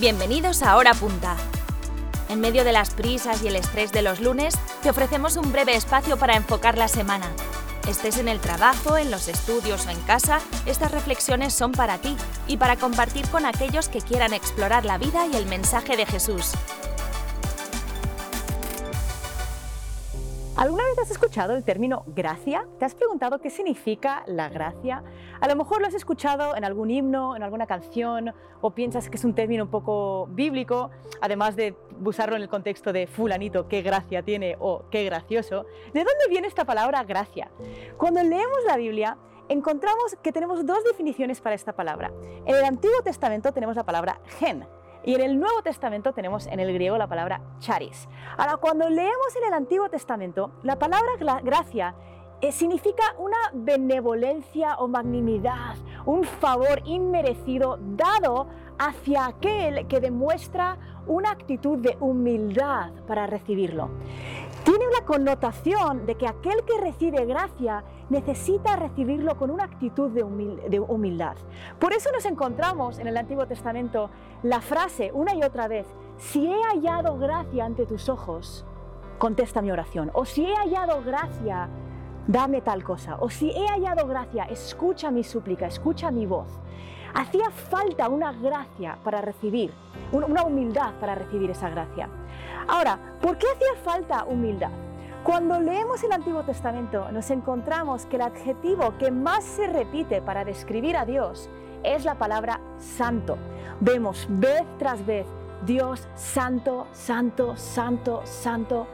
Bienvenidos a Hora Punta. En medio de las prisas y el estrés de los lunes, te ofrecemos un breve espacio para enfocar la semana. Estés en el trabajo, en los estudios o en casa, estas reflexiones son para ti y para compartir con aquellos que quieran explorar la vida y el mensaje de Jesús. ¿Alguna vez has escuchado el término gracia? ¿Te has preguntado qué significa la gracia? A lo mejor lo has escuchado en algún himno, en alguna canción, o piensas que es un término un poco bíblico, además de usarlo en el contexto de fulanito, qué gracia tiene o qué gracioso. ¿De dónde viene esta palabra gracia? Cuando leemos la Biblia, encontramos que tenemos dos definiciones para esta palabra. En el Antiguo Testamento tenemos la palabra gen, y en el Nuevo Testamento tenemos en el griego la palabra charis. Ahora, cuando leemos en el Antiguo Testamento, la palabra gracia eh, significa una benevolencia o magnanimidad, un favor inmerecido dado hacia aquel que demuestra una actitud de humildad para recibirlo. Tiene una connotación de que aquel que recibe gracia necesita recibirlo con una actitud de, humildad. Por eso nos encontramos en el Antiguo Testamento la frase una y otra vez, si he hallado gracia ante tus ojos, contesta mi oración. O si he hallado gracia, dame tal cosa. O si he hallado gracia, escucha mi súplica, escucha mi voz. Hacía falta una gracia para recibir, una humildad para recibir esa gracia. Ahora, ¿por qué hacía falta humildad? Cuando leemos el Antiguo Testamento nos encontramos que el adjetivo que más se repite para describir a Dios es la palabra santo. Vemos vez tras vez Dios santo, santo, santo, santo.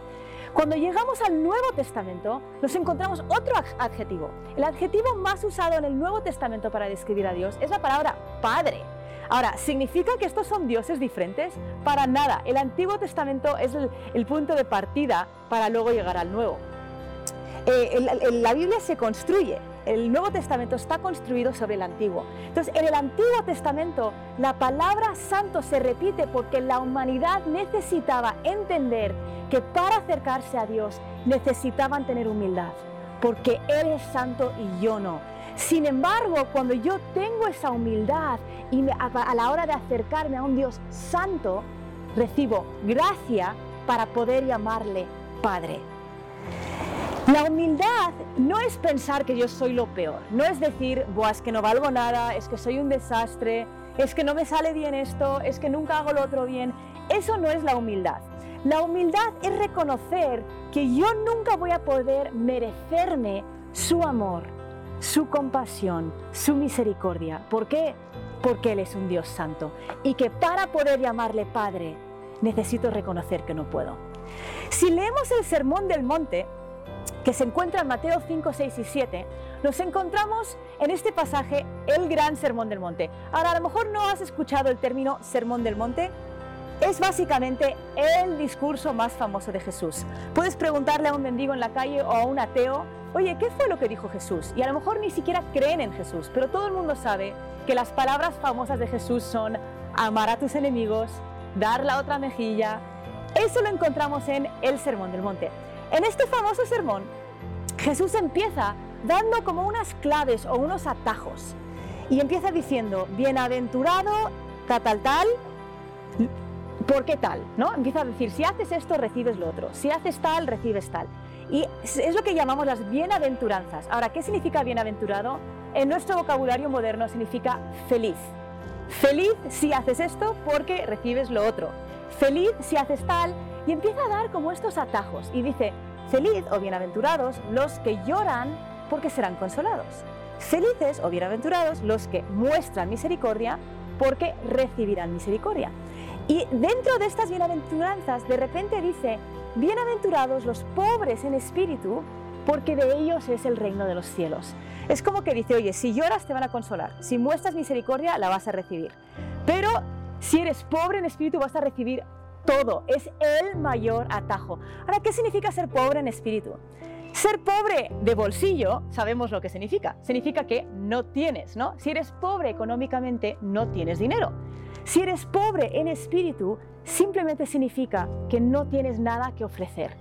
Cuando llegamos al Nuevo Testamento nos encontramos otro adjetivo. El adjetivo más usado en el Nuevo Testamento para describir a Dios es la palabra Padre. Ahora, ¿significa que estos son dioses diferentes? Para nada. El Antiguo Testamento es el, punto de partida para luego llegar al Nuevo. Eh, la Biblia se construye, el Nuevo Testamento está construido sobre el Antiguo. Entonces, en el Antiguo Testamento la palabra santo se repite porque la humanidad necesitaba entender que para acercarse a Dios necesitaban tener humildad, porque Él es santo y yo no. Sin embargo, cuando yo tengo esa humildad y a, la hora de acercarme a un Dios santo, recibo gracia para poder llamarle Padre. La humildad no es pensar que yo soy lo peor, no es decir, Buah, es que no valgo nada, es que soy un desastre, es que no me sale bien esto, es que nunca hago lo otro bien. Eso no es la humildad. La humildad es reconocer que yo nunca voy a poder merecerme su amor, su compasión, su misericordia. ¿Por qué? Porque Él es un Dios santo y que para poder llamarle Padre necesito reconocer que no puedo. Si leemos el Sermón del Monte, que se encuentra en Mateo 5, 6 y 7, nos encontramos en este pasaje el gran Sermón del Monte. Ahora, a lo mejor no has escuchado el término Sermón del Monte, es básicamente el discurso más famoso de Jesús. Puedes preguntarle a un mendigo en la calle o a un ateo oye, ¿qué fue lo que dijo Jesús? Y a lo mejor ni siquiera creen en Jesús, pero todo el mundo sabe que las palabras famosas de Jesús son amar a tus enemigos, dar la otra mejilla. Eso lo encontramos en el Sermón del Monte. En este famoso sermón, Jesús empieza dando como unas claves o unos atajos y empieza diciendo, bienaventurado, tal, tal, tal, ¿por qué tal? ¿no? Empieza a decir, si haces esto, recibes lo otro, si haces tal, recibes tal. Y es lo que llamamos las bienaventuranzas. Ahora, ¿qué significa bienaventurado? En nuestro vocabulario moderno significa feliz. Feliz si haces esto porque recibes lo otro. Feliz si haces tal. Y empieza a dar como estos atajos. Y dice, feliz o bienaventurados los que lloran porque serán consolados. Felices o bienaventurados los que muestran misericordia porque recibirán misericordia. Y dentro de estas bienaventuranzas, de repente dice, Bienaventurados los pobres en espíritu, porque de ellos es el reino de los cielos. Es como que dice, oye, si lloras te van a consolar, si muestras misericordia la vas a recibir. Pero si eres pobre en espíritu vas a recibir todo, es el mayor atajo. Ahora, ¿qué significa ser pobre en espíritu? Ser pobre de bolsillo, sabemos lo que significa. Significa que no tienes, ¿no? Si eres pobre económicamente, no tienes dinero. Si eres pobre en espíritu, simplemente significa que no tienes nada que ofrecer.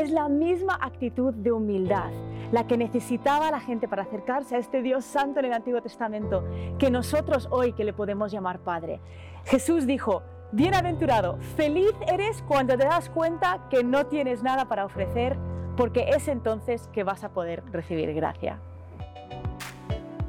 Es la misma actitud de humildad la que necesitaba la gente para acercarse a este Dios santo en el Antiguo Testamento, que nosotros hoy que le podemos llamar Padre. Jesús dijo, Bienaventurado, feliz eres cuando te das cuenta que no tienes nada para ofrecer, porque es entonces que vas a poder recibir gracia.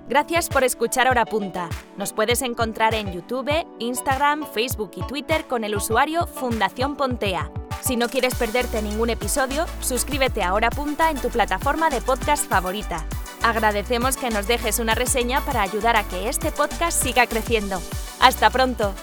Gracias por escuchar Hora Punta. Nos puedes encontrar en YouTube, Instagram, Facebook y Twitter con el usuario Fundación Pontea. Si no quieres perderte ningún episodio, suscríbete a Hora Punta en tu plataforma de podcast favorita. Agradecemos que nos dejes una reseña para ayudar a que este podcast siga creciendo. ¡Hasta pronto!